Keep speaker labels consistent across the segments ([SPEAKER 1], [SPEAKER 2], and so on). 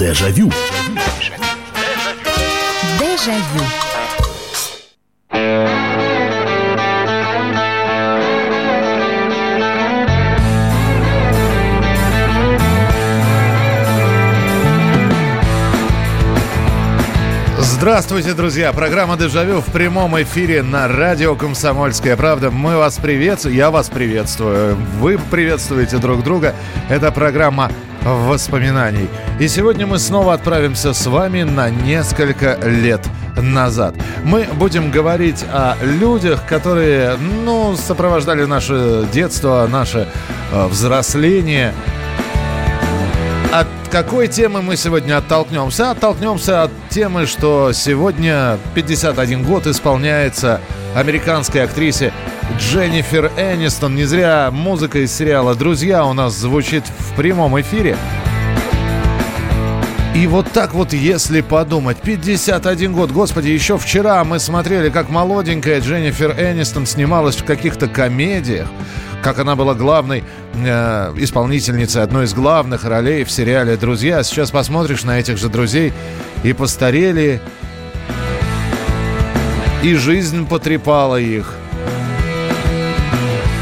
[SPEAKER 1] Дежавю.
[SPEAKER 2] Дежавю.
[SPEAKER 3] Здравствуйте, друзья! Программа «Дежавю» в прямом эфире на радио «Комсомольская правда». Мы вас приветствуем, я вас приветствую, вы приветствуете друг друга. Это программа воспоминаний. И сегодня мы снова отправимся с вами на несколько лет назад. Мы будем говорить о людях, которые, ну, сопровождали наше детство, наше э, взросление – от какой темы мы сегодня оттолкнемся? Оттолкнемся от темы, что сегодня 51 год исполняется американской актрисе Дженнифер Энистон. Не зря музыка из сериала «Друзья» у нас звучит в прямом эфире. И вот так вот, если подумать, 51 год, господи, еще вчера мы смотрели, как молоденькая Дженнифер Энистон снималась в каких-то комедиях как она была главной э, исполнительницей одной из главных ролей в сериале «Друзья». Сейчас посмотришь на этих же друзей и постарели, и жизнь потрепала их.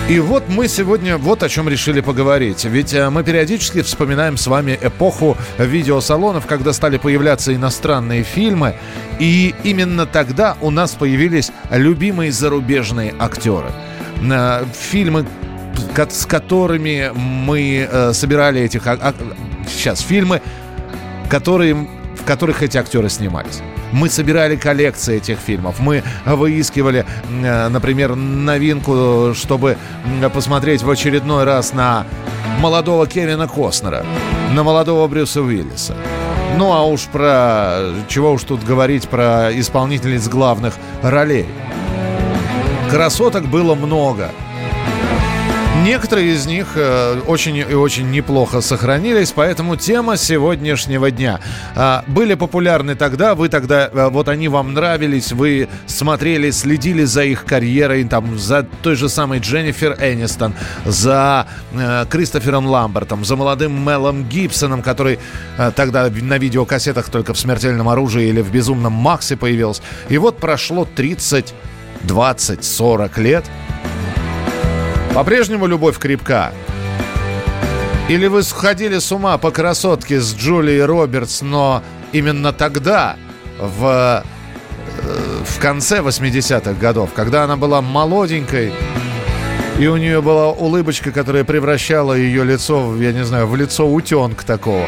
[SPEAKER 3] И вот мы сегодня вот о чем решили поговорить. Ведь э, мы периодически вспоминаем с вами эпоху видеосалонов, когда стали появляться иностранные фильмы. И именно тогда у нас появились любимые зарубежные актеры. Э, фильмы, с которыми мы э, собирали этих... Сейчас, фильмы, которые, в которых эти актеры снимались. Мы собирали коллекции этих фильмов. Мы выискивали, э, например, новинку, чтобы посмотреть в очередной раз на молодого Кевина Костнера, на молодого Брюса Уиллиса. Ну а уж про... Чего уж тут говорить про исполнительниц главных ролей. Красоток было много. Некоторые из них э, очень и очень неплохо сохранились, поэтому тема сегодняшнего дня. Э, были популярны тогда, вы тогда, э, вот они вам нравились, вы смотрели, следили за их карьерой, там, за той же самой Дженнифер Энистон, за э, Кристофером Ламбертом, за молодым Мелом Гибсоном, который тогда на видеокассетах только в «Смертельном оружии» или в «Безумном Максе» появился. И вот прошло 30, 20, 40 лет – по-прежнему любовь крепка? Или вы сходили с ума по красотке с Джулией Робертс, но именно тогда, в, э, в конце 80-х годов, когда она была молоденькой, и у нее была улыбочка, которая превращала ее лицо, я не знаю, в лицо утенка такого.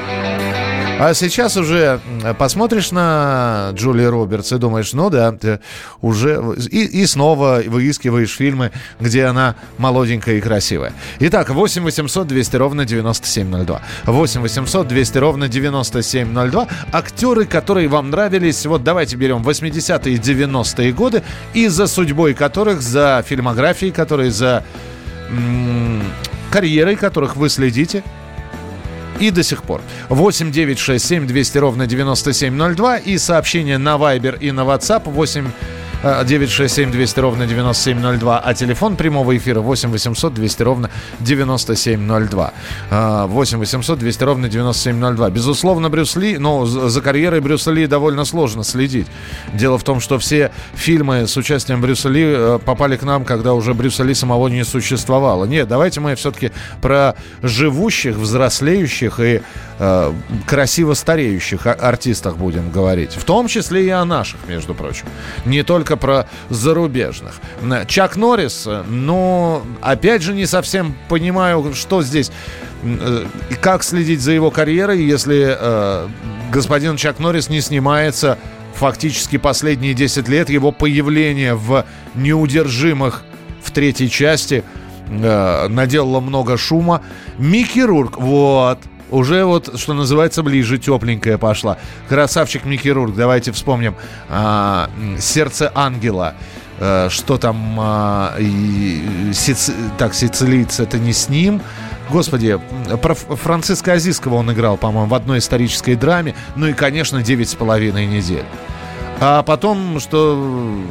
[SPEAKER 3] А сейчас уже посмотришь на Джули Робертс и думаешь, ну да, ты уже... И, и снова выискиваешь фильмы, где она молоденькая и красивая. Итак, 8 800 200 ровно 9702. 8 800 200 ровно 9702. Актеры, которые вам нравились, вот давайте берем 80-е и 90-е годы, и за судьбой которых, за фильмографией, которые за карьерой которых вы следите, и до сих пор. 8 9 6 7 200 ровно 9702 и сообщение на Viber и на WhatsApp 8 967 200 ровно 9702, а телефон прямого эфира 8 800 200 ровно 9702. 8 800 200 ровно 9702. Безусловно, Брюс Ли, но за карьерой Брюса Ли довольно сложно следить. Дело в том, что все фильмы с участием Брюса Ли э, попали к нам, когда уже Брюса Ли самого не существовало. Нет, давайте мы все-таки про живущих, взрослеющих и э, красиво стареющих артистах будем говорить. В том числе и о наших, между прочим. Не только про зарубежных. Чак Норрис, ну, опять же, не совсем понимаю, что здесь э, как следить за его карьерой, если э, господин Чак Норрис не снимается фактически последние 10 лет. Его появление в «Неудержимых» в третьей части э, наделало много шума. Микки Рурк, вот, уже вот, что называется, ближе тепленькая пошла. Красавчик Микки Рурк, давайте вспомним. А, «Сердце ангела». А, что там? А, и, сици, так, «Сицилиец» — это не с ним. Господи, про Франциска Азиского он играл, по-моему, в одной исторической драме. Ну и, конечно, «Девять с половиной недель». А потом, что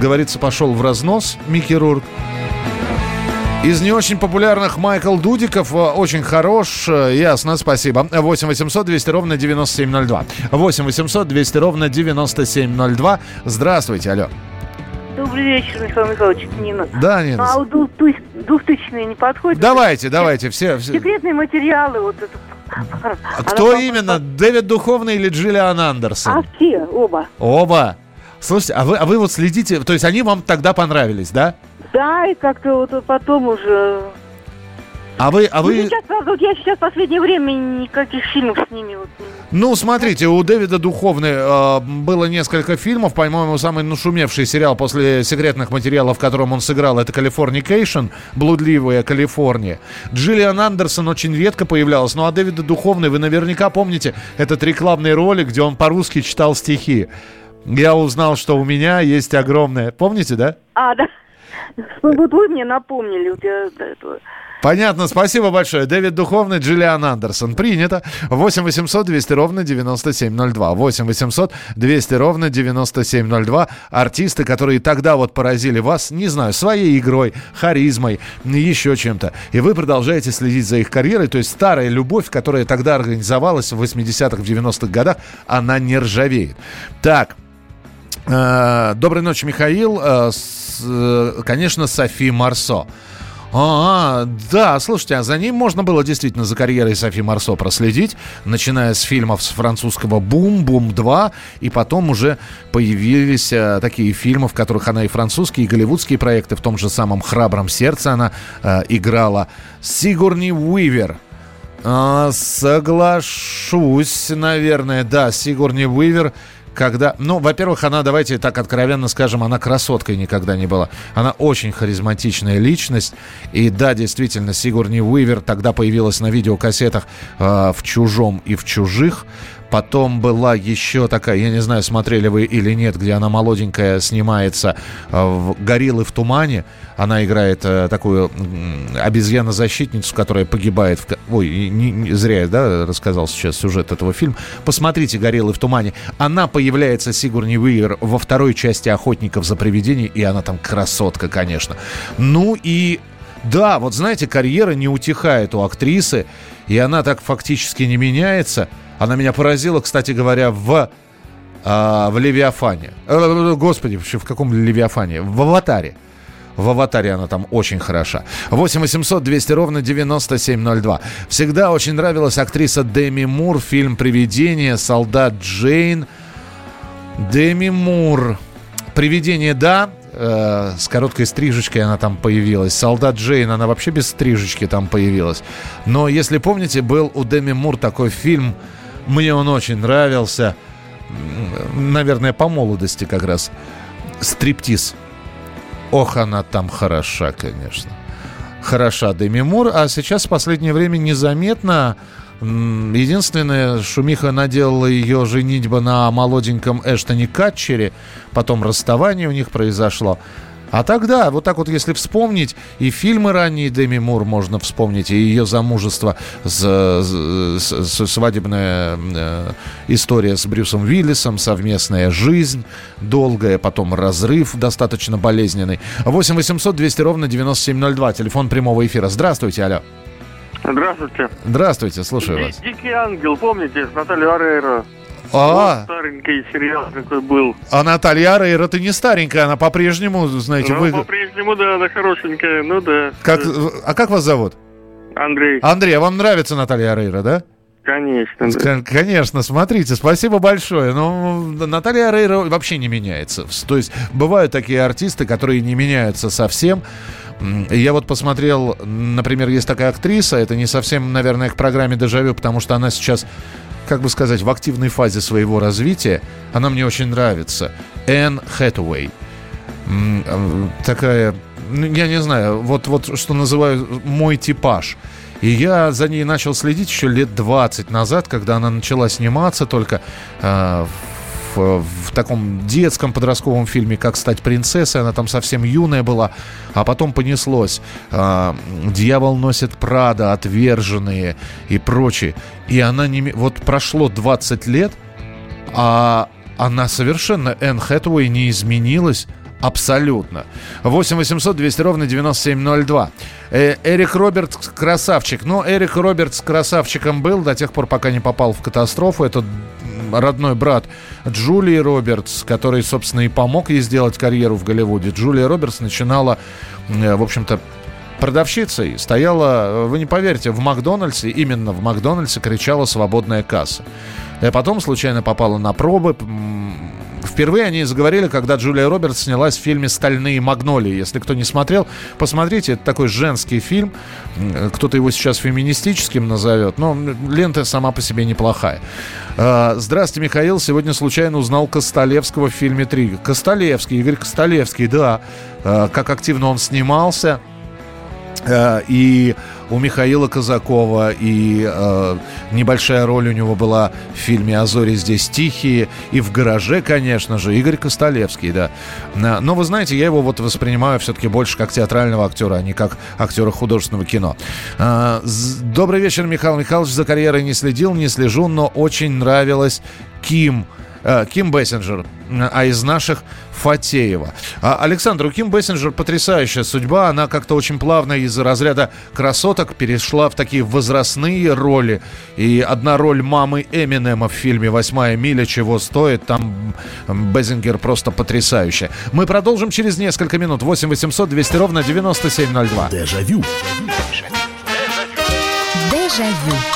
[SPEAKER 3] говорится, пошел в разнос Микки Рурк. Из не очень популярных Майкл Дудиков э, очень хорош. Э, ясно, спасибо. 8 800 200 ровно 9702. 8 800 200 ровно 9702. Здравствуйте, алло.
[SPEAKER 1] Добрый вечер, Михаил Михайлович, Нина.
[SPEAKER 3] Да, Нина.
[SPEAKER 1] А вот двухтысячные не подходят?
[SPEAKER 3] Давайте, давайте, все. все.
[SPEAKER 1] Секретные материалы, вот это.
[SPEAKER 3] А кто именно? Дэвид Духовный или Джиллиан Андерсон?
[SPEAKER 1] А все, оба.
[SPEAKER 3] Оба. Слушайте, а вы, а вы вот следите, то есть они вам тогда понравились, да?
[SPEAKER 1] Да, и как-то вот потом уже...
[SPEAKER 3] А вы, а
[SPEAKER 1] Ну,
[SPEAKER 3] вы...
[SPEAKER 1] сейчас, правда, вот я сейчас в последнее время никаких фильмов с ними вот...
[SPEAKER 3] Ну, смотрите, у Дэвида Духовны э, было несколько фильмов. По-моему, самый нашумевший сериал после секретных материалов, в котором он сыграл, это «Californication», «Блудливая Калифорния». Джиллиан Андерсон очень редко появлялась. Ну, а Дэвида Духовны, вы наверняка помните этот рекламный ролик, где он по-русски читал стихи. Я узнал, что у меня есть огромное... Помните, да?
[SPEAKER 1] А, да. Ну, вот вы мне напомнили.
[SPEAKER 3] Понятно, спасибо большое. Дэвид Духовный, Джиллиан Андерсон. Принято. 8 800 200 ровно 9702. 8 800 200 ровно 9702. Артисты, которые тогда вот поразили вас, не знаю, своей игрой, харизмой, еще чем-то. И вы продолжаете следить за их карьерой. То есть старая любовь, которая тогда организовалась в 80-х, в 90-х годах, она не ржавеет. Так, Доброй ночи, Михаил. Э, э, Конечно, Софи Марсо. А, да, слушайте, а за ним можно было действительно за карьерой Софи Марсо проследить, начиная с фильмов с французского «Бум», «Бум 2», и потом уже появились а, такие фильмы, в которых она и французские, и голливудские проекты, в том же самом «Храбром сердце» она а, играла. Сигурни Уивер. А, соглашусь, наверное, да, Сигурни Уивер когда... Ну, во-первых, она, давайте так откровенно скажем, она красоткой никогда не была. Она очень харизматичная личность. И да, действительно, Сигурни Уивер тогда появилась на видеокассетах э, в «Чужом» и в «Чужих». Потом была еще такая, я не знаю, смотрели вы или нет, где она молоденькая снимается э, в «Гориллы в тумане». Она играет э, такую м, обезьяну-защитницу, которая погибает. В... Ой, не, не зря я да, рассказал сейчас сюжет этого фильма. Посмотрите «Гориллы в тумане». Она появляется, Сигурни Уивер, во второй части «Охотников за привидениями», и она там красотка, конечно. Ну и да, вот знаете, карьера не утихает у актрисы, и она так фактически не меняется. Она меня поразила, кстати говоря, в, а, в «Левиафане». Э, Господи, в каком «Левиафане»? В «Аватаре». В «Аватаре» она там очень хороша. 8 800 200 ровно 9702. Всегда очень нравилась актриса Деми Мур, фильм «Привидение», «Солдат Джейн». Деми Мур. «Привидение», да, э, с короткой стрижечкой она там появилась. «Солдат Джейн», она вообще без стрижечки там появилась. Но, если помните, был у Деми Мур такой фильм, мне он очень нравился, наверное, по молодости как раз. «Стриптиз». Ох, она там хороша, конечно. Хороша Деми Мур, а сейчас в последнее время незаметно. Единственное, шумиха наделала ее женитьба на молоденьком Эштоне Катчере, потом расставание у них произошло. А тогда, вот так вот, если вспомнить, и фильмы ранние Деми Мур можно вспомнить, и ее замужество, с, с- с- свадебная э, история с Брюсом Уиллисом, совместная жизнь долгая, потом разрыв достаточно болезненный. 8 800 200 ровно 9702, телефон прямого эфира. Здравствуйте, алло.
[SPEAKER 2] Здравствуйте.
[SPEAKER 3] Здравствуйте, слушаю
[SPEAKER 2] Ди-
[SPEAKER 3] вас.
[SPEAKER 2] Дикий ангел, помните, с Натальей Арейро?
[SPEAKER 3] А,
[SPEAKER 2] Старенький сериал какой был.
[SPEAKER 3] а Наталья Арейра, ты не старенькая, она по-прежнему, знаете,
[SPEAKER 2] Ну,
[SPEAKER 3] вы...
[SPEAKER 2] по-прежнему, да, она хорошенькая, ну да.
[SPEAKER 3] Как, а как вас зовут?
[SPEAKER 2] Андрей,
[SPEAKER 3] Андрей, а вам нравится Наталья Арейра, да?
[SPEAKER 2] конечно, да.
[SPEAKER 3] Кон- Конечно, смотрите, спасибо большое. Но Наталья Рейра вообще не меняется. То есть бывают такие артисты, которые не меняются совсем. Я вот посмотрел, например, есть такая актриса, это не совсем, наверное, к программе «Дежавю», потому что она сейчас, как бы сказать, в активной фазе своего развития. Она мне очень нравится. Энн Хэтэуэй. М, э, Такая, ну, я не знаю, вот, вот что называю мой типаж. И я за ней начал следить еще лет 20 назад, когда она начала сниматься только э, в, в таком детском подростковом фильме «Как стать принцессой». Она там совсем юная была, а потом понеслось. э, «Дьявол носит Прада», «Отверженные» и прочее. И она не... Вот прошло 20 лет, а она совершенно, Энн Хэтэуэй, не изменилась. Абсолютно. 8 800 200 ровно 9702. Э, Эрик Робертс красавчик. Но Эрик Робертс красавчиком был до тех пор, пока не попал в катастрофу. Это родной брат Джулии Робертс, который, собственно, и помог ей сделать карьеру в Голливуде. Джулия Робертс начинала, э, в общем-то, продавщицей. Стояла, вы не поверите, в Макдональдсе, именно в Макдональдсе кричала «свободная касса». Я потом случайно попала на пробы, Впервые они заговорили, когда Джулия Робертс снялась в фильме «Стальные магнолии». Если кто не смотрел, посмотрите. Это такой женский фильм. Кто-то его сейчас феминистическим назовет, но лента сама по себе неплохая. А, здравствуйте, Михаил. Сегодня случайно узнал Костолевского в фильме «Три». Костолевский, Игорь Костолевский, да. А, как активно он снимался. А, и у Михаила Казакова, и э, небольшая роль у него была в фильме «А здесь тихие», и в «Гараже», конечно же, Игорь Костолевский, да. Но вы знаете, я его вот воспринимаю все-таки больше как театрального актера, а не как актера художественного кино. Э, добрый вечер, Михаил Михайлович. За карьерой не следил, не слежу, но очень нравилась Ким. Э, Ким Бессенджер, а из наших Фатеева. А, Александр, у Ким Бессенджер потрясающая судьба. Она как-то очень плавно из разряда красоток перешла в такие возрастные роли. И одна роль мамы Эминема в фильме «Восьмая миля» чего стоит. Там Бессингер просто потрясающая. Мы продолжим через несколько минут. 8 800 200 ровно 9702.
[SPEAKER 4] Дежавю.
[SPEAKER 5] Дежавю.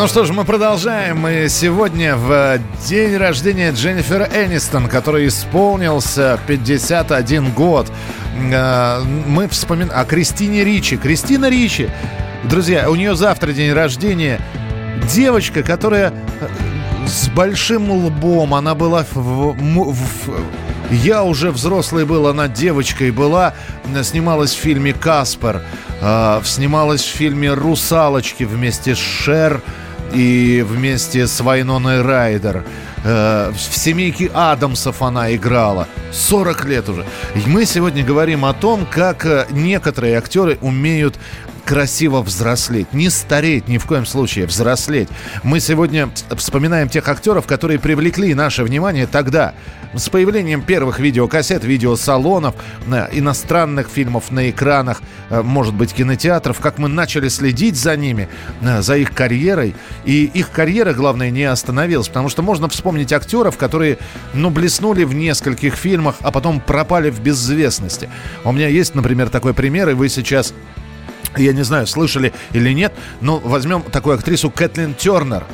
[SPEAKER 3] Ну что ж, мы продолжаем. Мы сегодня в день рождения Дженнифер Энистон, который исполнился 51 год. Э, мы вспоминаем о Кристине Ричи. Кристина Ричи, друзья, у нее завтра день рождения. Девочка, которая э, с большим лбом, она была в, в, я уже взрослый был, она девочкой была, снималась в фильме «Каспер», э, снималась в фильме «Русалочки» вместе с Шер, и вместе с Вайноной Райдер. Э, в семейке Адамсов она играла. 40 лет уже. И мы сегодня говорим о том, как э, некоторые актеры умеют красиво взрослеть. Не стареть ни в коем случае, взрослеть. Мы сегодня вспоминаем тех актеров, которые привлекли наше внимание тогда. С появлением первых видеокассет, видеосалонов, э, иностранных фильмов на экранах, э, может быть, кинотеатров, как мы начали следить за ними, э, за их карьерой. И их карьера, главное, не остановилась, потому что можно вспомнить актеров, которые, ну, блеснули в нескольких фильмах, а потом пропали в безвестности. У меня есть, например, такой пример, и вы сейчас я не знаю, слышали или нет, но возьмем такую актрису Кэтлин Тернер.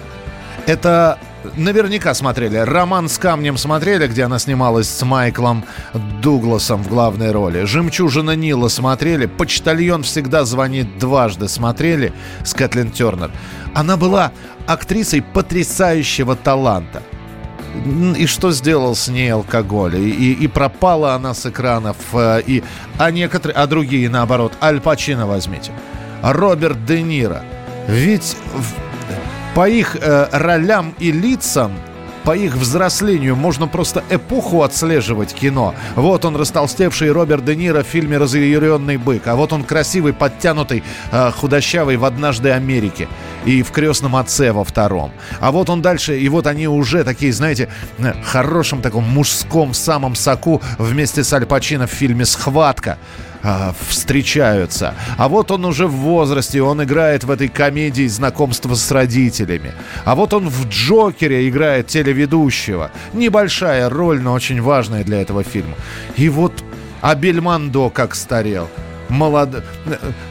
[SPEAKER 3] Это наверняка смотрели. «Роман с камнем» смотрели, где она снималась с Майклом Дугласом в главной роли. «Жемчужина Нила» смотрели. «Почтальон всегда звонит дважды» смотрели с Кэтлин Тернер. Она была актрисой потрясающего таланта. И что сделал с ней алкоголь? И, и, пропала она с экранов. Э, и, а некоторые, а другие наоборот. Аль Пачино возьмите. Роберт Де Ниро. Ведь по их э, ролям и лицам по их взрослению можно просто эпоху отслеживать кино. Вот он растолстевший Роберт Де Ниро в фильме «Разъяренный бык», а вот он красивый, подтянутый, э, худощавый в «Однажды Америке» и в «Крестном отце» во втором. А вот он дальше, и вот они уже такие, знаете, э, хорошем таком мужском самом соку вместе с Аль Пачино в фильме «Схватка» э, встречаются. А вот он уже в возрасте, он играет в этой комедии знакомства с родителями. А вот он в Джокере играет телеведущего. Небольшая роль, но очень важная для этого фильма. И вот Абель Мандо как старел молод...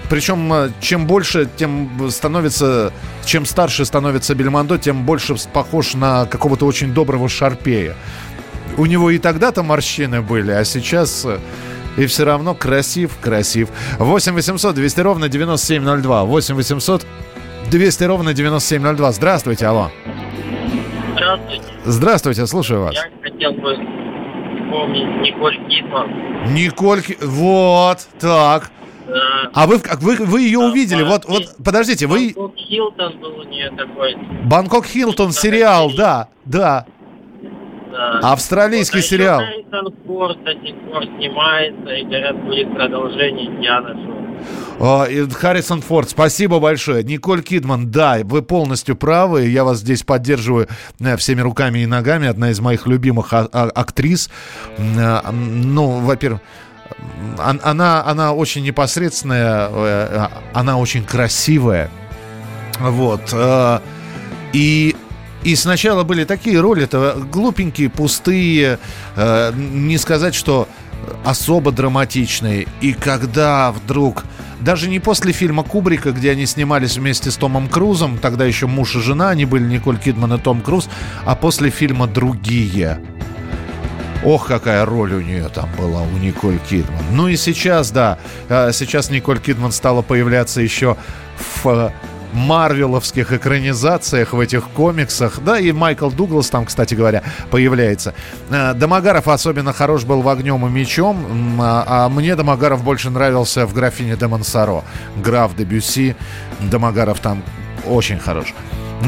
[SPEAKER 3] Причем, э, чем больше, тем становится... Чем старше становится Бельмондо, тем больше похож на какого-то очень доброго шарпея. У него и тогда-то морщины были, а сейчас... Э, и все равно красив, красив. 8 800 200 ровно 9702. 8 800 200 ровно 9702. Здравствуйте, алло.
[SPEAKER 6] Здравствуйте.
[SPEAKER 3] Здравствуйте, слушаю вас.
[SPEAKER 6] Я хотел бы вспомнить Николь Кидман.
[SPEAKER 3] Николь... Вот, так.
[SPEAKER 6] Да.
[SPEAKER 3] А вы, вы, вы ее
[SPEAKER 6] Да,
[SPEAKER 3] увидели? Вот, вот, подождите, вы...
[SPEAKER 6] Бангкок Хилтон был у нее такой.
[SPEAKER 3] Бангкок Хилтон сериал, да, да. Австралийский
[SPEAKER 6] Вот, а
[SPEAKER 3] сериал.
[SPEAKER 6] Харрисон Форд до сих пор снимается, и говорят, будет продолжение Индиана Джонс.
[SPEAKER 3] А, и Харрисон Форд, спасибо большое. Николь Кидман, да, вы полностью правы. Я вас здесь поддерживаю э, всеми руками и ногами. Одна из моих любимых а- а- актрис. А, м, Ну, во-первых, она, она очень непосредственная, э, она очень красивая. Вот. э, И и сначала были такие роли-то глупенькие, пустые, э, не сказать, что особо драматичные. И когда вдруг, даже не после фильма Кубрика, где они снимались вместе с Томом Крузом, тогда еще муж и жена, они были Николь Кидман и Том Круз, а после фильма «Другие». Ох, какая роль у нее там была, у Николь Кидман. Ну и сейчас, да, э, сейчас Николь Кидман стала появляться еще в э, марвеловских экранизациях, в этих комиксах. Да, и Майкл Дуглас там, кстати говоря, появляется. Э, Домогаров особенно хорош был в «Огнем и мечом», а а мне Домогаров больше нравился в «Графине де Монсоро». Граф де Бюсси, Домогаров там очень хорош.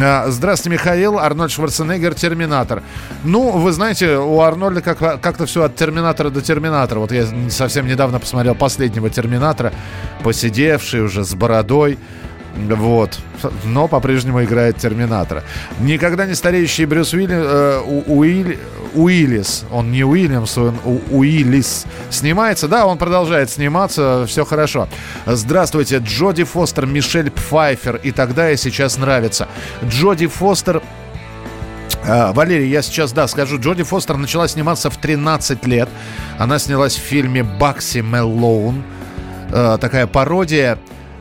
[SPEAKER 3] А, Здравствуйте, Михаил. Арнольд Шварценеггер, Терминатор. Ну, вы знаете, у Арнольда как, как-то все от Терминатора до Терминатора. Вот я совсем недавно посмотрел последнего Терминатора, посидевший уже с бородой. Вот. Но по-прежнему играет Терминатора. Никогда не стареющий Брюс Уилли, э, Уиль- Уиллис. Он не Уильямс, он У- Уиллис. Снимается, да, он продолжает сниматься, все хорошо. Здравствуйте, Джоди Фостер, Мишель Пфайфер и тогда и сейчас нравится. Джоди Фостер а, Валерий, я сейчас, да, скажу. Джоди Фостер начала сниматься в 13 лет. Она снялась в фильме «Бакси Меллоун». Э, такая пародия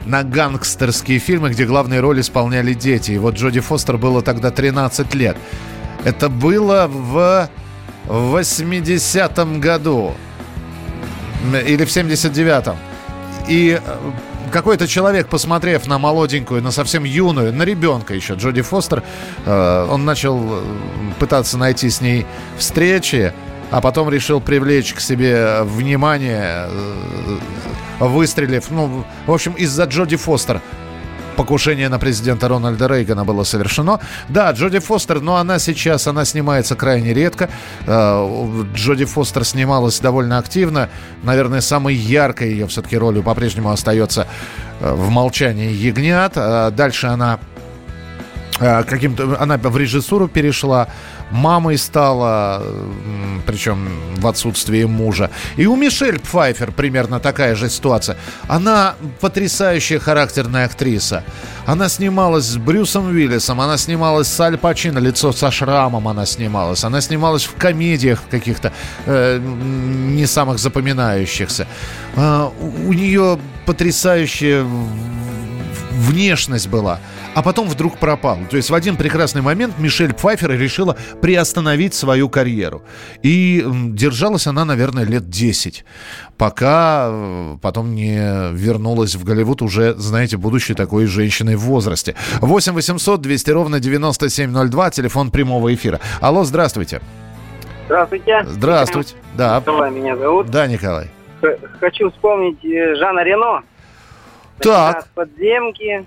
[SPEAKER 3] на гангстерские фильмы, где главные роли исполняли дети. И вот Джоди Фостер было тогда 13 лет. Это было в 80-м году. Или в 79-м. И э, какой-то человек, посмотрев на молоденькую, на совсем юную, на ребенка еще, Джоди Фостер, э, он начал э, пытаться найти с ней встречи, а потом решил привлечь к себе внимание, э, выстрелив, ну, в общем, из-за Джоди Фостер покушение на президента Рональда Рейгана было совершено. Да, Джоди Фостер, но она сейчас, она снимается крайне редко. Э, Джоди Фостер снималась довольно активно. Наверное, самой яркой ее все-таки ролью по-прежнему остается э, в «Молчании ягнят». Дальше она каким-то она в режиссуру перешла, мамой стала, причем в отсутствии мужа. И у Мишель Пфайфер примерно такая же ситуация. Она потрясающая характерная актриса. Она снималась с Брюсом Уиллисом, она снималась с Аль Пачино, лицо со шрамом она снималась. Она снималась в комедиях каких-то э, не самых запоминающихся. А, у, нее потрясающая внешность была, а потом вдруг пропал. То есть в один прекрасный момент Мишель Пфайфер решила приостановить свою карьеру. И держалась она, наверное, лет 10, пока э, потом не вернулась в Голливуд уже, знаете, будущей такой женщиной в возрасте. 8 800 200 ровно 9702, телефон прямого эфира. Алло, здравствуйте.
[SPEAKER 1] Здравствуйте.
[SPEAKER 3] Здравствуйте. Да,
[SPEAKER 1] Николай меня зовут.
[SPEAKER 3] да, Николай.
[SPEAKER 1] Х- Хочу вспомнить э, Жана Рено.
[SPEAKER 3] Так.
[SPEAKER 1] «Подземки»,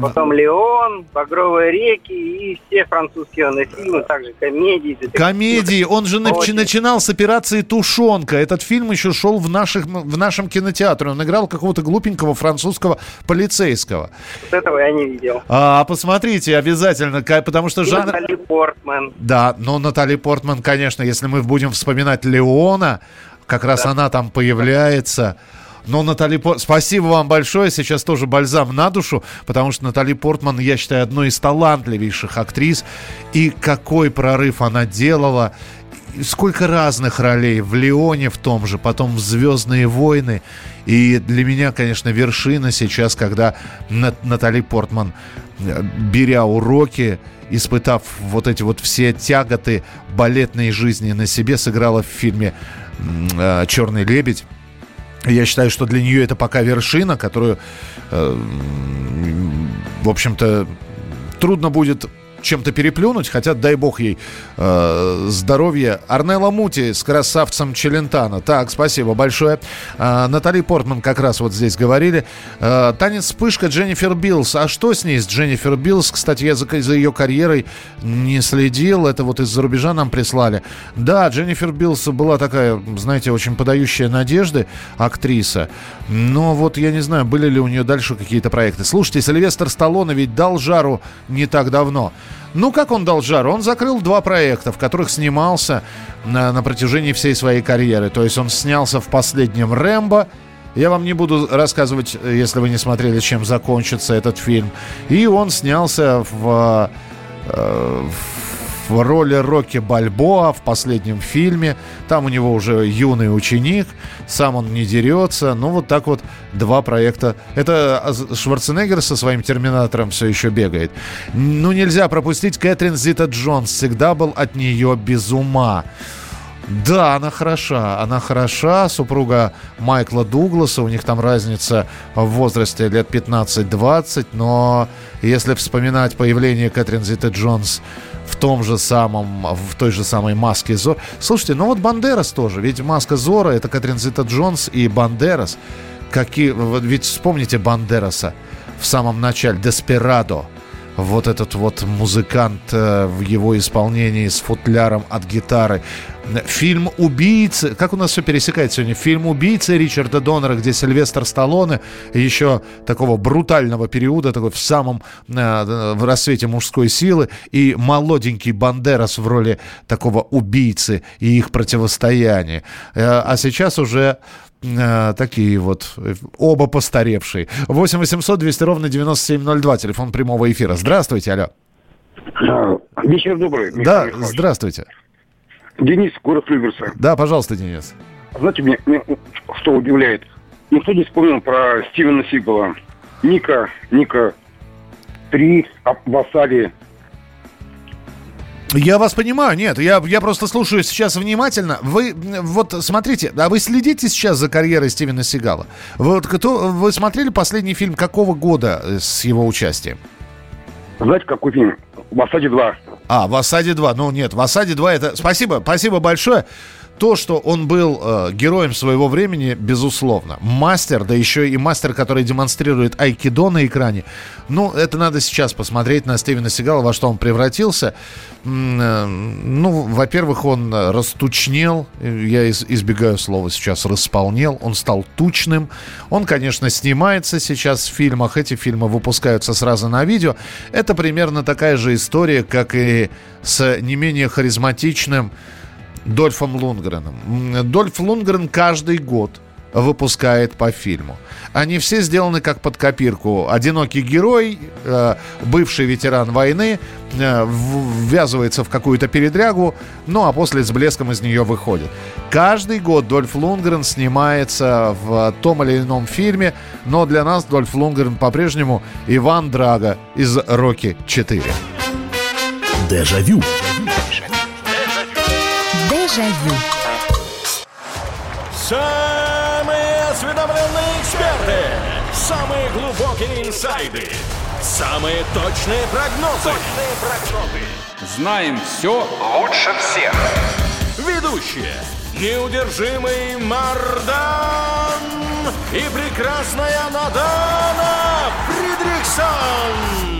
[SPEAKER 1] потом «Леон», «Багровые реки» и все французские он, фильмы, также комедии. детективы.
[SPEAKER 3] Комедии. Он же
[SPEAKER 1] Очень.
[SPEAKER 3] начинал с операции «Тушенка». Этот фильм еще шел в, наших, в нашем кинотеатре. Он играл какого-то глупенького французского полицейского.
[SPEAKER 1] Вот этого я не видел.
[SPEAKER 3] А, посмотрите обязательно, потому что
[SPEAKER 1] И
[SPEAKER 3] жанр...
[SPEAKER 1] Натали Портман.
[SPEAKER 3] Да, но Натали Портман, конечно, если мы будем вспоминать Леона, как раз она там появляется. Но Натали Портман... Спасибо вам большое. Сейчас тоже бальзам на душу, потому что Натали Портман, я считаю, одной из талантливейших актрис. И какой прорыв она делала. Сколько разных ролей в Леоне в том же, потом в Звездные войны. И для меня, конечно, вершина сейчас, когда Нат- Натали Портман, э, беря уроки, испытав вот эти вот все тяготы балетной жизни на себе, сыграла в фильме «Черный лебедь». Я считаю, что для нее это пока вершина, которую, э, в общем-то, трудно будет чем-то переплюнуть, хотя, дай бог ей э, здоровья. Арнелла Мути с красавцем Челентана. Так, спасибо большое. Э, Натали Портман как раз вот здесь говорили. Э, танец вспышка Дженнифер Биллс. А что с ней, с Дженнифер Биллс? Кстати, я за, за ее карьерой не следил. Это вот из-за рубежа нам прислали. Да, Дженнифер Билс была такая, знаете, очень подающая надежды актриса. Но вот я не знаю, были ли у нее дальше какие-то проекты. Слушайте, Сильвестр Сталлоне ведь дал жару не так давно. Ну, как он дал жару? Он закрыл два проекта, в которых снимался на, на протяжении всей своей карьеры. То есть он снялся в последнем «Рэмбо», я вам не буду рассказывать, если вы не смотрели, чем закончится этот фильм. И он снялся в, э, в роли Рокки Бальбоа в последнем фильме. Там у него уже юный ученик, сам он не дерется. Ну, вот так вот два проекта. Это Шварценеггер со своим Терминатором все еще бегает. Ну, нельзя пропустить Кэтрин Зита Джонс. Всегда был от нее без ума. Да, она хороша. Она хороша. Супруга Майкла Дугласа. У них там разница в возрасте лет 15-20. Но если вспоминать появление Кэтрин Зиты Джонс в том же самом, в той же самой маске Зора. Слушайте, ну вот Бандерас тоже. Ведь маска Зора это Кэтрин Зита Джонс и Бандерас. Какие, ведь вспомните Бандераса в самом начале. Деспирадо вот этот вот музыкант э, в его исполнении с футляром от гитары. Фильм «Убийцы», как у нас все пересекает сегодня, фильм «Убийцы» Ричарда Доннера, где Сильвестр Сталлоне, еще такого брутального периода, такой в самом э, в рассвете мужской силы, и молоденький Бандерас в роли такого убийцы и их противостояния. Э, а сейчас уже такие вот, оба постаревшие. 8 800 200 ровно 9702, телефон прямого эфира. Здравствуйте, алло.
[SPEAKER 4] Вечер добрый.
[SPEAKER 3] Да, Михаил здравствуйте.
[SPEAKER 4] Денис, город Люберца.
[SPEAKER 3] Да, пожалуйста, Денис.
[SPEAKER 4] Знаете, меня, меня что удивляет? Никто не вспомнил про Стивена Сигала. Ника, Ника 3, в осаде
[SPEAKER 3] я вас понимаю, нет, я, я просто слушаю сейчас внимательно. Вы вот смотрите, а вы следите сейчас за карьерой Стивена Сигала? Вы, вот, кто, вы смотрели последний фильм какого года э, с его участием?
[SPEAKER 4] Знаете, какой фильм? В осаде 2.
[SPEAKER 3] А, в осаде 2. Ну нет, в осаде 2 это. Спасибо, спасибо большое то, что он был э, героем своего времени, безусловно. Мастер, да еще и мастер, который демонстрирует айкидо на экране. Ну, это надо сейчас посмотреть на Стивена Сигала, во что он превратился. Э, ну, во-первых, он растучнел. Я из, избегаю слова сейчас располнел. Он стал тучным. Он, конечно, снимается сейчас в фильмах. Эти фильмы выпускаются сразу на видео. Это примерно такая же история, как и с не менее харизматичным Дольфом Лунгреном. Дольф Лунгрен каждый год выпускает по фильму. Они все сделаны как под копирку. Одинокий герой, э, бывший ветеран войны, э, ввязывается в какую-то передрягу, ну а после с блеском из нее выходит. Каждый год Дольф Лунгрен снимается в том или ином фильме, но для нас Дольф Лунгрен по-прежнему Иван Драга из «Рокки 4».
[SPEAKER 7] Дежавю.
[SPEAKER 8] Дежавю.
[SPEAKER 7] Самые осведомленные эксперты. Самые глубокие инсайды. Самые точные прогнозы. Точные
[SPEAKER 9] прогнозы. Знаем все лучше всех.
[SPEAKER 7] Ведущие. Неудержимый Мардан и прекрасная Надана Фридрихсон.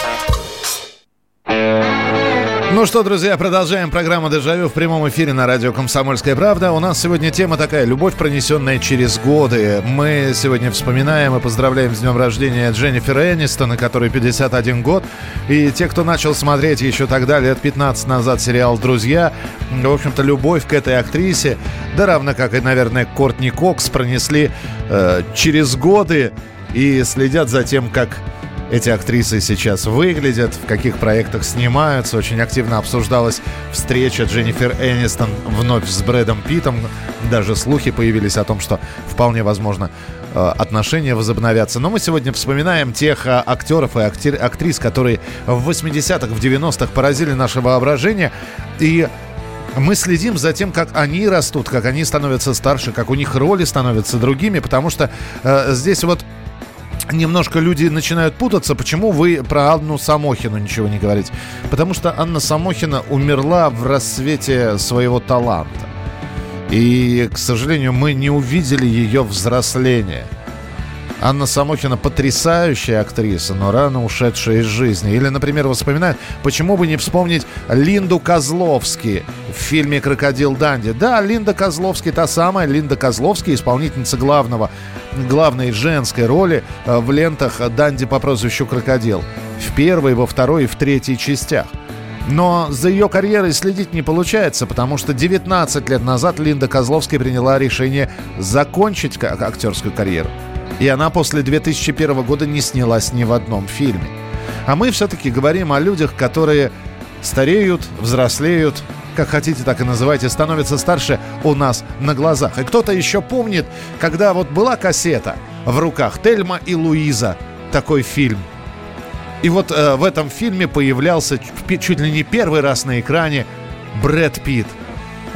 [SPEAKER 3] Ну что, друзья, продолжаем программу «Дежавю» в прямом эфире на радио «Комсомольская правда». У нас сегодня тема такая «Любовь, пронесенная через годы». Мы сегодня вспоминаем и поздравляем с днем рождения Дженнифер Энистон, которой 51 год. И те, кто начал смотреть еще тогда, лет 15 назад, сериал «Друзья», в общем-то, любовь к этой актрисе, да равно как и, наверное, Кортни Кокс, пронесли э, через годы и следят за тем, как эти актрисы сейчас выглядят, в каких проектах снимаются. Очень активно обсуждалась встреча Дженнифер Энистон вновь с Брэдом Питтом. Даже слухи появились о том, что вполне возможно э, отношения возобновятся. Но мы сегодня вспоминаем тех э, актеров и актри- актрис, которые в 80-х, в 90-х поразили наше воображение. И мы следим за тем, как они растут, как они становятся старше, как у них роли становятся другими, потому что э, здесь вот немножко люди начинают путаться, почему вы про Анну Самохину ничего не говорите. Потому что Анна Самохина умерла в рассвете своего таланта. И, к сожалению, мы не увидели ее взросления. Анна Самохина потрясающая актриса, но рано ушедшая из жизни. Или, например, воспоминает, почему бы не вспомнить Линду Козловски в фильме «Крокодил Данди». Да, Линда Козловски, та самая Линда Козловски, исполнительница главного, главной женской роли э, в лентах Данди по прозвищу «Крокодил». В первой, во второй и в третьей частях. Но за ее карьерой следить не получается, потому что 19 лет назад Линда Козловский приняла решение закончить актерскую карьеру. И она после 2001 года не снялась ни в одном фильме. А мы все-таки говорим о людях, которые стареют, взрослеют, как хотите, так и называйте, становятся старше у нас на глазах. И кто-то еще помнит, когда вот была кассета в руках Тельма и Луиза, такой фильм. И вот э, в этом фильме появлялся чуть, ли не первый раз на экране Брэд Питт.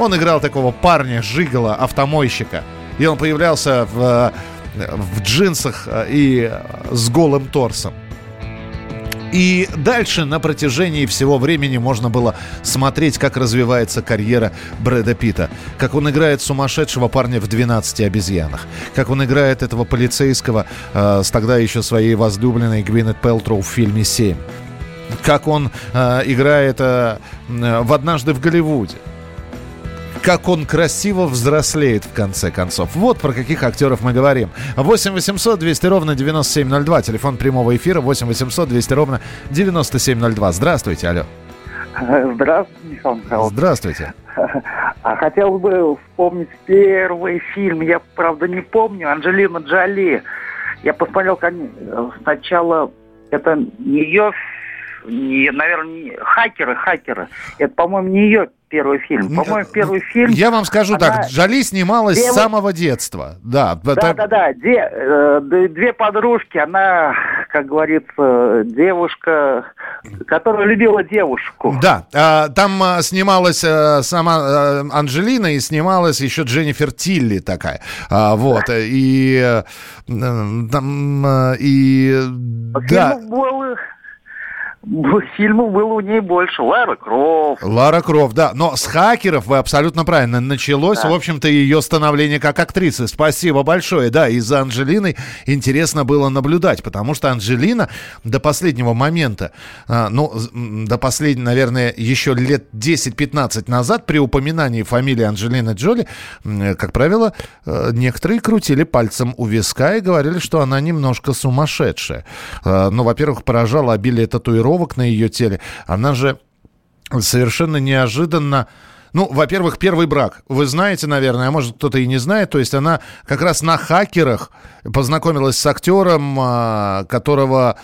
[SPEAKER 3] Он играл такого парня, жигала, автомойщика. И он появлялся в, э, в джинсах э, и с голым торсом. И дальше на протяжении всего времени можно было смотреть, как развивается карьера Брэда Питта. Как он играет сумасшедшего парня в «12 обезьянах». Как он играет этого полицейского э, с тогда еще своей возлюбленной Гвинет Пелтроу в фильме «7». Как он э, играет э, в «Однажды в Голливуде» как он красиво взрослеет в конце концов. Вот про каких актеров мы говорим. 8 800 200 ровно 9702. Телефон прямого эфира 8 800 200 ровно 9702. Здравствуйте, алло.
[SPEAKER 10] Здравствуйте, Михаил Михайлович.
[SPEAKER 3] Здравствуйте.
[SPEAKER 10] А хотел бы вспомнить первый фильм. Я, правда, не помню. Анджелина Джоли. Я посмотрел кон- сначала... Это не ее... Не, наверное, не, хакеры, хакеры. Это, по-моему, не ее первый фильм. По-моему, первый фильм...
[SPEAKER 3] Я вам скажу
[SPEAKER 10] она-
[SPEAKER 3] так, Джоли снималась с
[SPEAKER 10] Девушка-
[SPEAKER 3] самого детства. Да,
[SPEAKER 10] Да,
[SPEAKER 3] это-
[SPEAKER 10] да, да. Де- э, две подружки. Она, как говорится, девушка, которая любила девушку.
[SPEAKER 3] Да, а, там а, снималась а, сама а, Анджелина и снималась еще Дженнифер Тилли такая. А, вот, и э, там, а, и да,
[SPEAKER 10] Фильмов было... б- Фильмов было у ней больше. Лара Крофт.
[SPEAKER 3] Лара Крофт, да. Но с хакеров вы абсолютно правильно. Началось,
[SPEAKER 10] Да.
[SPEAKER 3] в общем-то, ее становление как актрисы. Спасибо большое. Да, и за Анджелиной интересно было наблюдать, потому что Анджелина до последнего момента, а, ну, до последнего, наверное, еще лет 10-15 назад, при упоминании фамилии Анджелины Джоли, м, как правило, э, некоторые крутили пальцем у виска и говорили, что она немножко сумасшедшая. Э, Ну, во-первых, поражало обилие татуировок на ее теле. Она же совершенно неожиданно ну, во-первых, первый брак. Вы знаете, наверное, а может кто-то и не знает. То есть она как раз на хакерах познакомилась с актером, а, которого,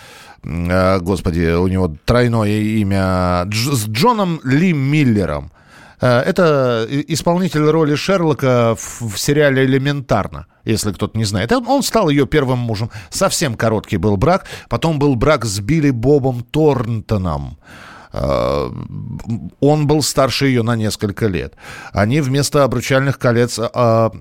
[SPEAKER 3] а, господи, у него тройное имя, с Джоном Ли Миллером. Э, Это и- исполнитель роли Шерлока в, сериале «Элементарно», если кто-то не знает. Он стал ее первым мужем. Совсем короткий был брак. Потом был брак с Билли Бобом Торнтоном. Э, Он был старше ее на несколько лет. Они вместо обручальных колец, а, а,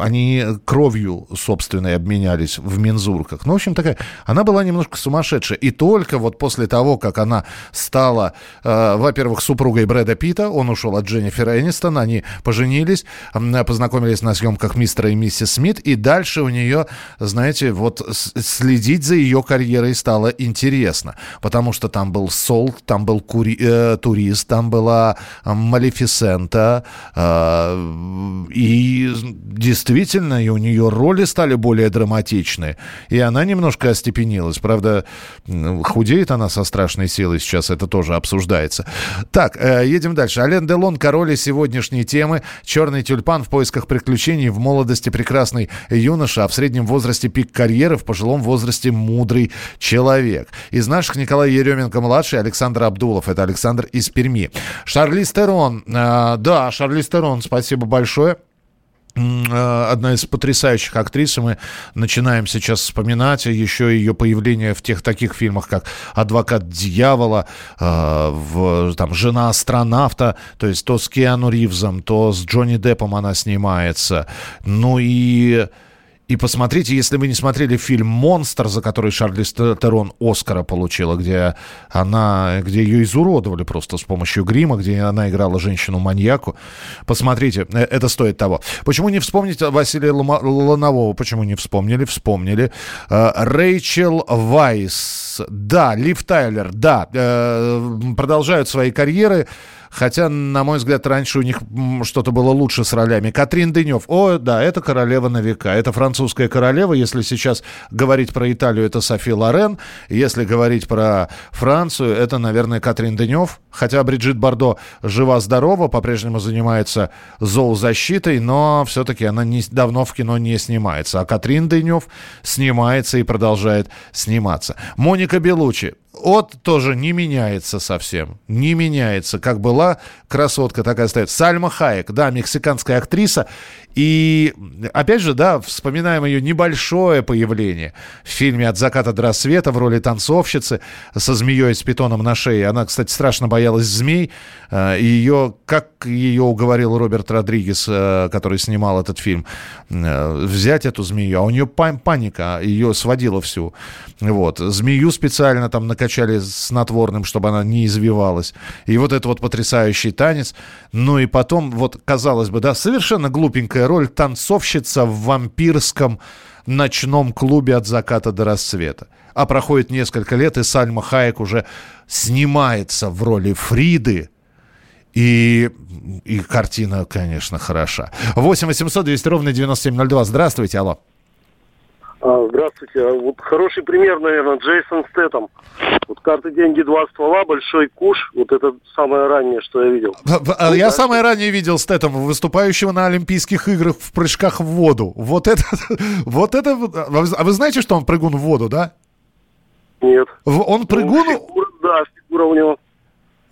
[SPEAKER 3] они кровью собственной обменялись в мензурках. Ну, в общем, такая, она была немножко сумасшедшая. И только вот после того, как она стала, э, во-первых, супругой Брэда Питта, он ушел от Дженнифер Энистон, они поженились, познакомились на съемках «Мистера и миссис Смит», и дальше у нее, знаете, вот следить за ее карьерой стало интересно, потому что там был Сол, там был Кури- э, «Турист», там была э, «Малефисента». э, и действительно, и у нее роли стали более драматичные. И она немножко остепенилась. Правда, худеет она со страшной силой сейчас, это тоже обсуждается. Так, э, едем дальше. Ален Делон, король и сегодняшней темы. «Черный тюльпан» в поисках приключений. В молодости прекрасный юноша, а в среднем возрасте пик карьеры, в пожилом возрасте мудрый человек. Из наших Николай Еременко-младший, Александр Абдулов. Это Александр из Перми. Шарлиз Терон. э, да, Шарлиз Терон, спасибо большое. Э, Одна из потрясающих актрис, и мы начинаем сейчас вспоминать еще ее появление в тех таких фильмах, как «Адвокат дьявола», э, в, там, «Жена астронавта», то есть то с Киану Ривзом, то с Джонни Деппом она снимается. Ну и... И посмотрите, если вы не смотрели фильм «Монстр», за который Шарли Терон Оскара получила, где она, где ее изуродовали просто с помощью грима, где она играла женщину-маньяку. Посмотрите, э, это стоит того. Почему не вспомнить Василия Лома- Ланового? Почему не вспомнили? Вспомнили. Э, Рэйчел Вайс. Да, Лив Тайлер, да. э, Продолжают свои карьеры. Хотя, на мой взгляд, раньше у них что-то было лучше с ролями. Катрин Денев. О, да, это королева на века. Это французская королева. Если сейчас говорить про Италию, это Софи Лорен. Если говорить про Францию, это, наверное, Катрин Денев. Хотя Бриджит Бардо жива-здорова, по-прежнему занимается зоозащитой, но все-таки она не, давно в кино не снимается. А Катрин Денев снимается и продолжает сниматься. Моника Белучи. От тоже не меняется совсем. Не меняется. Как была красотка, так и остается. Сальма Хайек, да, мексиканская актриса. И, опять же, да, вспоминаем ее небольшое появление в фильме «От заката до рассвета» в роли танцовщицы со змеей с питоном на шее. Она, кстати, страшно боялась змей. Э, И ее, как ее уговорил Роберт Родригес, э, который снимал этот фильм, э, взять эту змею. А у нее пан- паника, ее сводила всю. Вот. Змею специально там накачали снотворным, чтобы она не извивалась. И вот это вот потрясающий танец. Ну и потом, вот, казалось бы, да, совершенно глупенькая роль танцовщица в вампирском ночном клубе от заката до рассвета. А проходит несколько лет, и Сальма Хайек уже снимается в роли Фриды. И, и картина, конечно, хороша. 8 800 200 ровно 9702. Здравствуйте, алло.
[SPEAKER 11] А, Здравствуйте. А Вот хороший пример, наверное, Джейсон Стэттем. Вот карты, деньги, два ствола, большой куш. Вот это самое раннее, что я видел.
[SPEAKER 3] А Я самое ранее видел Стэттем, выступающего на Олимпийских играх в прыжках в воду. Вот это, вот это... А вы, знаете, что он прыгун в воду, да?
[SPEAKER 11] Нет.
[SPEAKER 3] Он прыгун...
[SPEAKER 11] Фигура, да, фигура у него.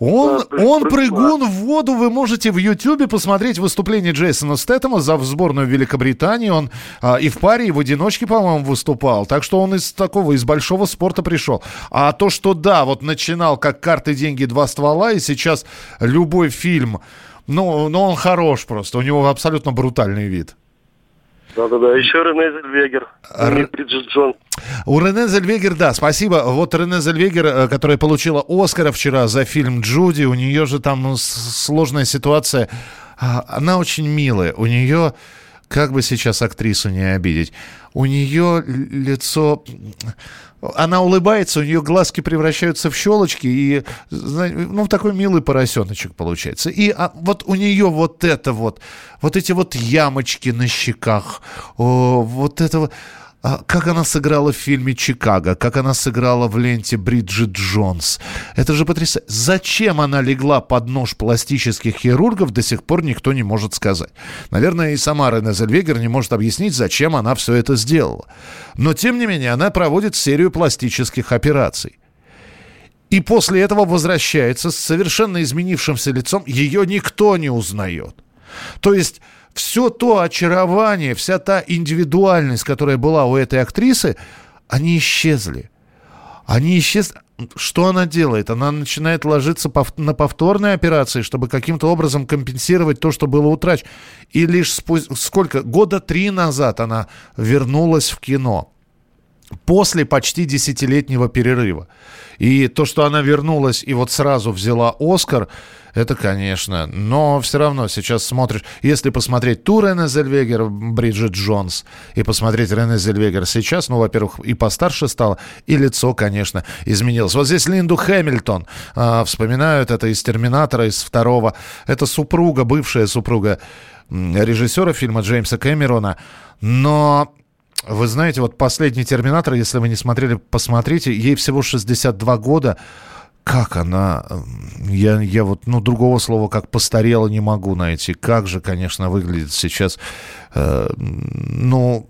[SPEAKER 3] Он,
[SPEAKER 11] Да,
[SPEAKER 3] он
[SPEAKER 11] прыг-
[SPEAKER 3] прыгун в воду. Вы можете в Ютьюбе посмотреть выступление Джейсона Стэттема за сборную Великобритании. Он а, и в паре, и в одиночке, по-моему, выступал. Так что он из такого, из большого спорта пришел. А то, что да, вот начинал как карты, деньги, два ствола, и сейчас любой фильм, ну, ну он хорош просто. У него абсолютно брутальный вид.
[SPEAKER 11] Да-да-да. Еще Рене Зельвегер.
[SPEAKER 3] Р-
[SPEAKER 11] Бриджит Джонс.
[SPEAKER 3] У Рене Зельвегер, да, спасибо. Вот Рене Зельвегер, э, которая получила Оскара вчера за фильм «Джуди», у нее же там ну, сложная ситуация. А, Она очень милая. У нее, как бы сейчас актрису не обидеть, у нее лицо... Она улыбается, у нее глазки превращаются в щелочки, и, ну, такой милый поросеночек получается. И а, вот у нее вот это вот, вот эти вот ямочки на щеках, о, вот это вот... А как она сыграла в фильме «Чикаго», как она сыграла в ленте Бриджит Джонс. Это же потрясающе. Зачем она легла под нож пластических хирургов, до сих пор никто не может сказать. Наверное, и сама Рене Зельвегер не может объяснить, зачем она все это сделала. Но, тем не менее, она проводит серию пластических операций. И после этого возвращается с совершенно изменившимся лицом. Ее никто не узнает. То есть все то очарование, вся та индивидуальность, которая была у этой актрисы, они исчезли. Они исчезли. Что она делает? Она начинает ложиться на повторные операции, чтобы каким-то образом компенсировать то, что было утрачено. И лишь спустя сколько? Года три назад она вернулась в кино. После почти десятилетнего перерыва. И то, что она вернулась и вот сразу взяла Оскар, это, конечно. Но все равно сейчас смотришь... Если посмотреть ту Рене Зельвегер, Бриджит Джонс, и посмотреть Рене Зельвегер сейчас, ну, во-первых, и постарше стала, и лицо, конечно, изменилось. Вот здесь Линду Хэмилтон э, вспоминают, это из «Терминатора», из второго. Это супруга, бывшая супруга режиссера фильма Джеймса Кэмерона. Но вы знаете, вот последний «Терминатор», если вы не смотрели, посмотрите, ей всего 62 года. Как она... Я, я вот, ну, другого слова, как постарела, не могу найти. Как же, конечно, выглядит сейчас... Э, ну,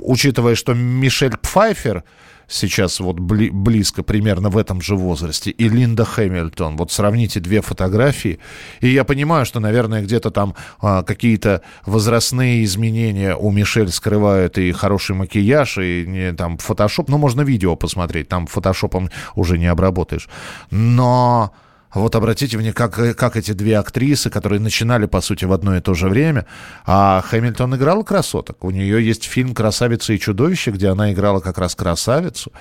[SPEAKER 3] учитывая, что Мишель Пфайфер сейчас вот бли, близко, примерно в этом же возрасте, и Линда Хэмилтон. Вот сравните две фотографии, и я понимаю, что, наверное, где-то там а, какие-то возрастные изменения у Мишель скрывают и хороший макияж, и не, там фотошоп, ну, можно видео посмотреть, там фотошопом уже не обработаешь. Но вот обратите внимание, как, как эти две актрисы, которые начинали, по сути, в одно и то же время, а Хэмилтон играла красоток. У нее есть фильм «Красавица и чудовище», где она играла как раз красавицу.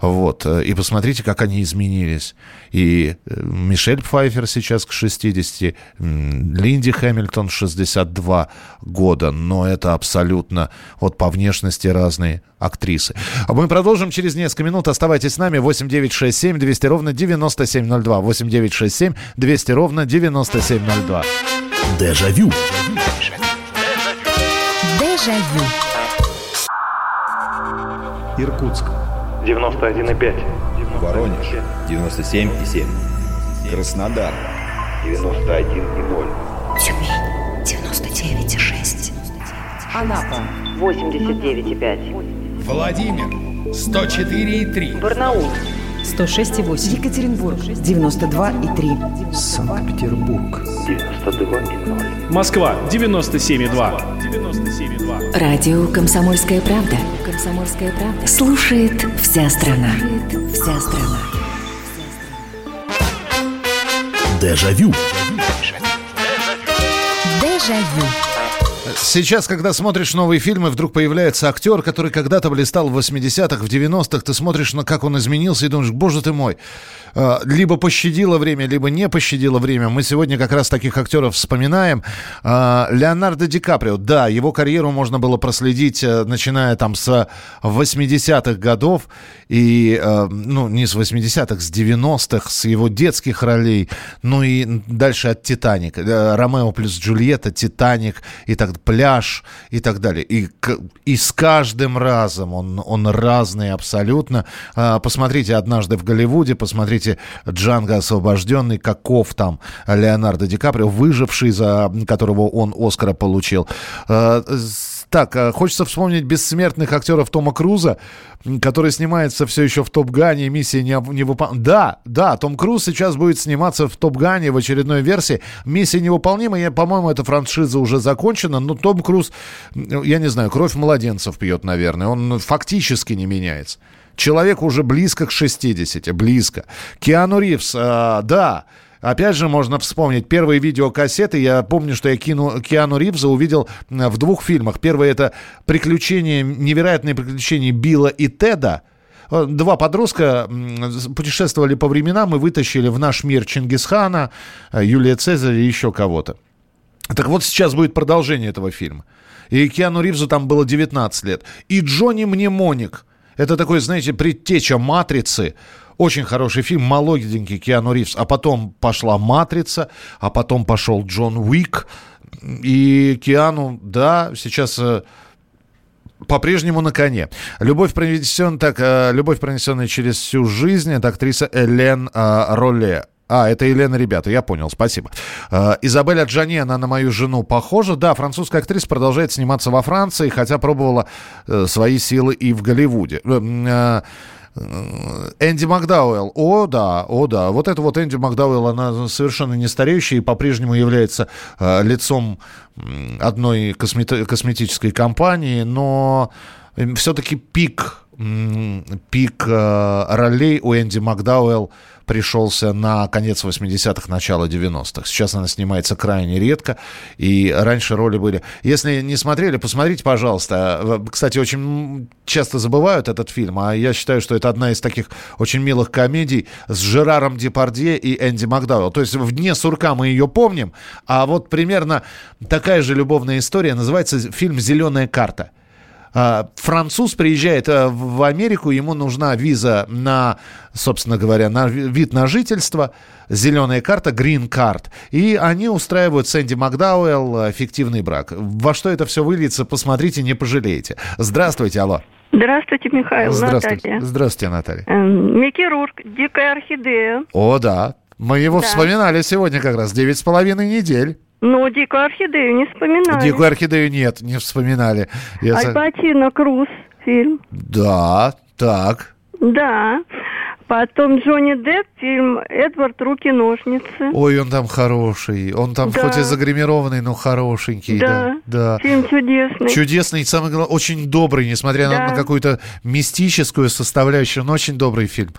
[SPEAKER 3] Вот. И посмотрите, как они изменились. И э, Мишель Пфайфер сейчас к 60, Линди Хэмилтон 62 года. Но это абсолютно вот по внешности разные актрисы. А мы продолжим через несколько минут. Оставайтесь с нами. 8 9 6 7 200 ровно 9702. 8 9 6 7 200 ровно 9702.
[SPEAKER 8] Дежавю. Дежавю.
[SPEAKER 12] Иркутск. 91,5.
[SPEAKER 13] Воронеж. 97,7. Краснодар. 91,0.
[SPEAKER 8] Тюмень. 99,6.
[SPEAKER 14] Анапа. 89,5.
[SPEAKER 15] Владимир 104,3.
[SPEAKER 14] Барнаул
[SPEAKER 16] 106,8. Екатеринбург 92,3.
[SPEAKER 17] Санкт-Петербург
[SPEAKER 18] 92,0. Москва 97,2.
[SPEAKER 8] 97,2. Радио Комсомольская правда. Комсомольская правда. Слушает вся страна. Слушает вся страна. Дежавю. Дежавю.
[SPEAKER 3] Сейчас, когда смотришь новые фильмы, вдруг появляется актер, который когда-то блистал в 80-х, в 90-х. Ты смотришь, на как он изменился, и думаешь, боже ты мой. А, либо пощадило время, либо не пощадило время. Мы сегодня как раз таких актеров вспоминаем. А, Леонардо Ди Каприо, да, его карьеру можно было проследить, э, начиная там с 80-х годов. И, э, ну, не с 80-х, с 90-х, с его детских ролей. Ну и дальше от «Титаник». Э, «Ромео плюс Джульетта», «Титаник» и так пляж и так далее. И, и с каждым разом он, он разный абсолютно. А, посмотрите «Однажды в Голливуде», посмотрите «Джанго освобожденный», каков там Леонардо Ди Каприо, выживший, за которого он Оскара получил. Так, а, хочется вспомнить бессмертных актеров Тома Круза, который снимается все еще в Топ Гане, миссия не, не выполнима. Да, да, Том Круз сейчас будет сниматься в Топ Гане в очередной версии. Миссия невыполнима, я, по-моему, эта франшиза уже закончена, но Том Круз, я не знаю, кровь младенцев пьет, наверное, он фактически не меняется. Человек уже близко к 60, близко. Киану Ривз, э, да, Опять же, можно вспомнить первые видеокассеты. Я помню, что я кину, Киану Ривза увидел в двух фильмах. Первое это «Приключения», «Невероятные приключения Билла и Теда». Два подростка путешествовали по временам и вытащили в наш мир Чингисхана, Юлия Цезаря и еще кого-то. Так вот, сейчас будет продолжение этого фильма. И Киану Ривзу там было 19 лет. И Джонни Мнемоник. Это такой, знаете, предтеча «Матрицы», очень хороший фильм, молоденький Киану Ривз. А потом пошла «Матрица», а потом пошел Джон Уик. И Киану, да, сейчас э, по-прежнему на коне. Любовь, пронесен, так, э, любовь, пронесенная через всю жизнь, это актриса Элен э, Роле. А, это Елена, ребята, я понял, спасибо. Изабель Джани, она на мою жену похожа. Да, французская актриса продолжает сниматься во Франции, хотя пробовала свои силы и в Голливуде. Энди Макдауэлл. О, да, о, да. Вот это вот Энди Макдауэлл, она совершенно не стареющая и по-прежнему является э, лицом одной космет... косметической компании, но все-таки пик пик э, ролей у Энди Макдауэлл пришелся на конец 80-х, начало 90-х. Сейчас она снимается крайне редко, и раньше роли были... Если не смотрели, посмотрите, пожалуйста. Э, Кстати, очень часто забывают этот фильм, а я считаю, что это одна из таких очень милых комедий с Жераром Депардье и Энди Макдауэлл. То есть в «Дне сурка» мы ее помним, а вот примерно такая же любовная история называется фильм «Зеленая карта». А, Француз приезжает э, в Америку, ему нужна виза на, собственно говоря, на ви- вид на жительство, зеленая карта, green card, и они устраивают с Энди Макдауэлл э, фиктивный брак. Во что это все выльется, посмотрите, не пожалеете. Здравствуйте, алло.
[SPEAKER 17] Здравствуйте, Михаил.
[SPEAKER 3] Здравствуйте.
[SPEAKER 17] Наталья.
[SPEAKER 3] Здравствуйте, Наталья.
[SPEAKER 17] Эм, Микки Рурк, «Дикая орхидея».
[SPEAKER 3] О, да. Мы его
[SPEAKER 17] Да.
[SPEAKER 3] вспоминали сегодня как раз. Девять с половиной недель.
[SPEAKER 17] Ну, «Дикую орхидею» не вспоминали.
[SPEAKER 3] Дикую орхидею нет, не вспоминали. Я
[SPEAKER 17] Альпатино Круз фильм.
[SPEAKER 3] Да, так.
[SPEAKER 17] Да. Потом Джонни Депп фильм «Эдвард. Руки-ножницы».
[SPEAKER 3] Ой, он там хороший. Он там
[SPEAKER 17] Да.
[SPEAKER 3] хоть и загримированный, но хорошенький. Да.
[SPEAKER 17] Да.
[SPEAKER 3] да.
[SPEAKER 17] Фильм чудесный.
[SPEAKER 3] Чудесный и, самое главное, очень добрый, несмотря на,
[SPEAKER 17] Да.
[SPEAKER 3] на какую-то мистическую составляющую, но очень добрый фильм.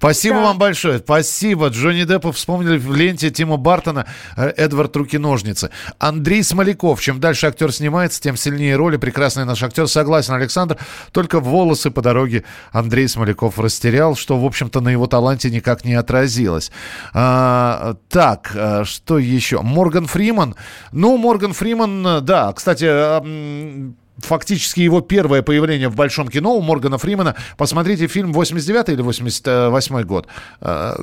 [SPEAKER 3] Спасибо
[SPEAKER 17] Да.
[SPEAKER 3] вам большое. Спасибо. Джонни Деппа вспомнили в ленте Тима Бартона э, «Эдвард. Руки-ножницы». Андрей Смоляков. Чем дальше актер снимается, тем сильнее роли. Прекрасный наш актер. Согласен, Александр. Только волосы по дороге Андрей Смоляков растерял, что, в общем-то, на его таланте никак не отразилось. А, так, а, что еще? Морган Фриман. Ну, Морган Фриман, э, да. Кстати, фактически его первое появление в большом кино у Моргана Фримана. Посмотрите фильм 89 или 88 год. Э,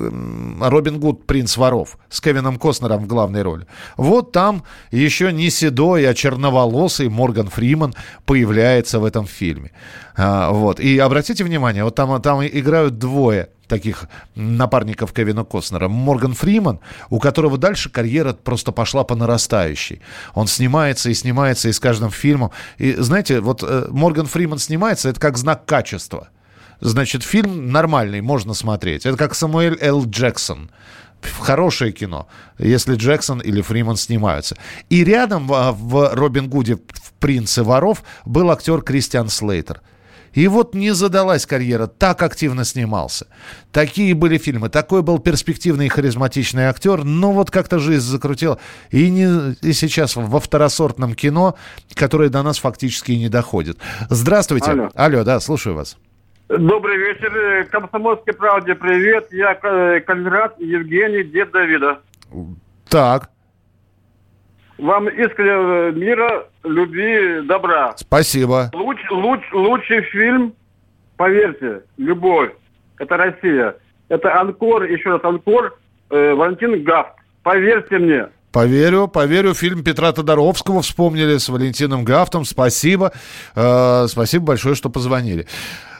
[SPEAKER 3] Робин Гуд «Принц воров» с Кевином Костнером в главной роли. Вот там еще не седой, а черноволосый Морган Фриман появляется в этом фильме. А, Вот. И обратите внимание, вот там, там играют двое таких напарников Кевина Костнера. Морган Фриман, у которого дальше карьера просто пошла по нарастающей. Он снимается и снимается и с каждым фильмом. И знаете, вот э, Морган Фриман снимается, это как знак качества. Значит, фильм нормальный, можно смотреть. Это как Самуэль Л. Джексон. Хорошее кино, если Джексон или Фриман снимаются. И рядом а, в Робин Гуде в «Принце воров» был актер Кристиан Слейтер. И вот не задалась карьера, так активно снимался. Такие были фильмы, такой был перспективный и харизматичный актер, но вот как-то жизнь закрутила. И, не, и сейчас во второсортном кино, которое до нас фактически и не доходит. Здравствуйте.
[SPEAKER 19] Алло.
[SPEAKER 3] Алло, да, слушаю вас.
[SPEAKER 19] Добрый вечер. Комсомольской правде привет. Я э, Калининград, Евгений, дед Давида.
[SPEAKER 3] Так,
[SPEAKER 19] Вам искренне мира, любви, добра.
[SPEAKER 3] спасибо.
[SPEAKER 19] Луч, луч, лучший фильм, поверьте, любовь. Это Россия. Это Анкор, еще раз Анкор, э, Валентин Гафт. Поверьте мне.
[SPEAKER 3] Поверю, поверю. Фильм Петра Тодоровского вспомнили с Валентином Гафтом. Спасибо. Э, спасибо большое, что позвонили.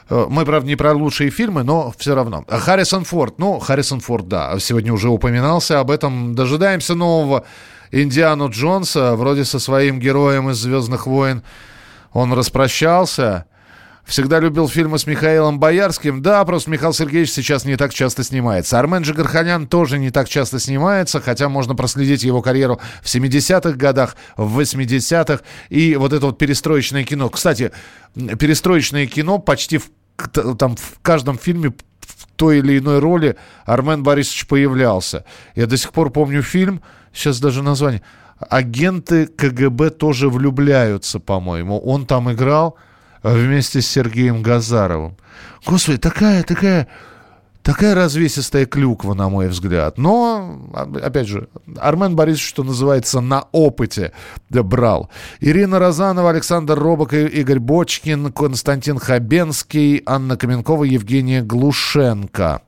[SPEAKER 3] Э, Мы, правда, не про лучшие фильмы, но все равно. Харрисон Форд. Ну, Харрисон Форд, да, сегодня уже упоминался об этом. Дожидаемся нового Индиану Джонса. Вроде со своим героем из «Звездных войн» он распрощался. Всегда любил фильмы с Михаилом Боярским. Да, просто Михаил Сергеевич сейчас не так часто снимается. Армен Джигарханян тоже не так часто снимается, хотя можно проследить его карьеру в 70-х годах, в 80-х. И вот это вот перестроечное кино. Кстати, перестроечное кино почти в, там, в каждом фильме в той или иной роли Армен Борисович появлялся. Я до сих пор помню фильм, сейчас даже название, «Агенты КГБ тоже влюбляются», по-моему. Он там играл вместе с Сергеем Газаровым. Господи, такая, такая, такая развесистая клюква, на мой взгляд. Но, а, опять же, Армен Борисович, что называется, на опыте брал. Ирина Розанова, Александр Робок, Игорь Бочкин, Константин Хабенский, Анна Каменкова, Евгения Глушенко.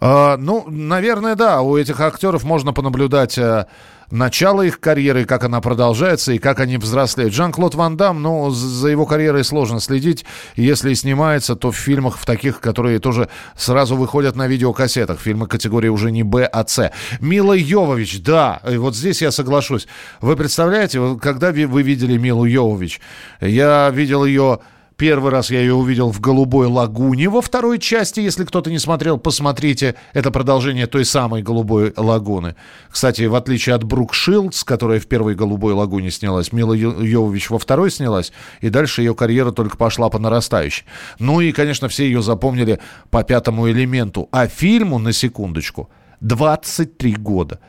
[SPEAKER 3] А, ну, наверное, да, у этих актеров можно понаблюдать э, начало их карьеры, как она продолжается и как они взрослеют. Жан-Клод Ван Дам, ну, за его карьерой сложно следить. Если снимается, то в фильмах, в таких, которые тоже сразу выходят на видеокассетах. Фильмы категории уже не Б, а С. Мила Йовович, да, и вот здесь я соглашусь. Вы представляете, когда вы видели Милу Йовович? Я видел ее Первый раз я ее увидел в «Голубой лагуне» во второй части. Если кто-то не смотрел, посмотрите. Это продолжение той самой «Голубой лагуны». Кстати, в отличие от Брук Шилдс, которая в первой «Голубой лагуне» снялась, Мила Йовович во второй снялась, и дальше ее карьера только пошла по нарастающей. Ну и, конечно, все ее запомнили по пятому элементу. А фильму, на секундочку, 23 года.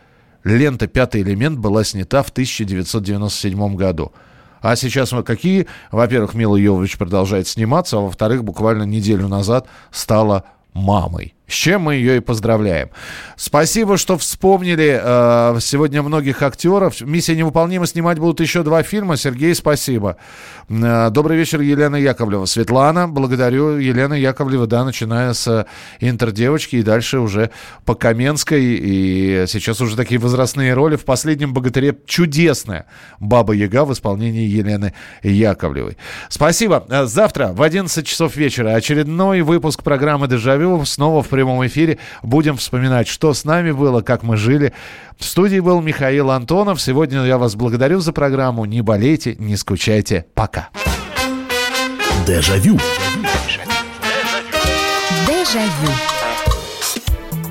[SPEAKER 3] Лента «Пятый элемент» была снята в 1997 году. А сейчас мы какие? Во-первых, Мила Йовович продолжает сниматься, а во-вторых, буквально неделю назад стала мамой. С чем мы ее и поздравляем. Спасибо, что вспомнили э, сегодня многих актеров. «Миссия невыполнима» снимать будут еще два фильма. Сергей, спасибо. Э, добрый вечер, Елена Яковлева. Светлана, благодарю. Елена Яковлева, да, начиная с «Интердевочки» и дальше уже по Каменской. И сейчас уже такие возрастные роли. В «Последнем богатыре» чудесная «Баба Яга» в исполнении Елены Яковлевой. Спасибо. Э, завтра в 11 часов вечера очередной выпуск программы «Дежавю» снова в прямом эфире. Будем вспоминать, что с нами было, как мы жили. В студии был Михаил Антонов. Сегодня я вас благодарю за программу. Не болейте, не скучайте. Пока.
[SPEAKER 20] Дежавю.
[SPEAKER 8] Дежавю.